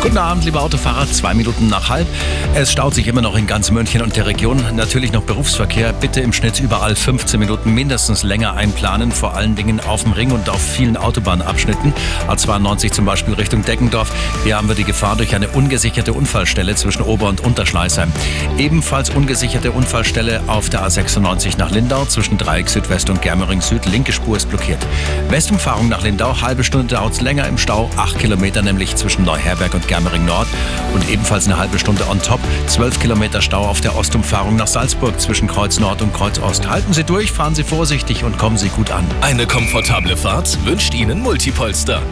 Guten Abend, liebe Autofahrer. Zwei Minuten nach halb. Es staut sich immer noch in ganz München und der Region. Natürlich noch Berufsverkehr. Bitte im Schnitt überall 15 Minuten mindestens länger einplanen. Vor allen Dingen auf dem Ring und auf vielen Autobahnabschnitten. A92 zum Beispiel Richtung Deckendorf. Hier haben wir die Gefahr durch eine ungesicherte Unfallstelle zwischen Ober- und Unterschleißheim. Ebenfalls ungesicherte Unfallstelle auf der A96 nach Lindau zwischen Dreieck Südwest und Germering Süd. Linke Spur ist blockiert. Westumfahrung nach Lindau. Halbe Stunde dauert es länger im Stau. Acht Kilometer nämlich zwischen Neuherberg und Germering Nord und ebenfalls eine halbe Stunde on top. 12 Kilometer Stau auf der Ostumfahrung nach Salzburg zwischen Kreuz Nord und Kreuz Ost. Halten Sie durch, fahren Sie vorsichtig und kommen Sie gut an. Eine komfortable Fahrt wünscht Ihnen Multipolster.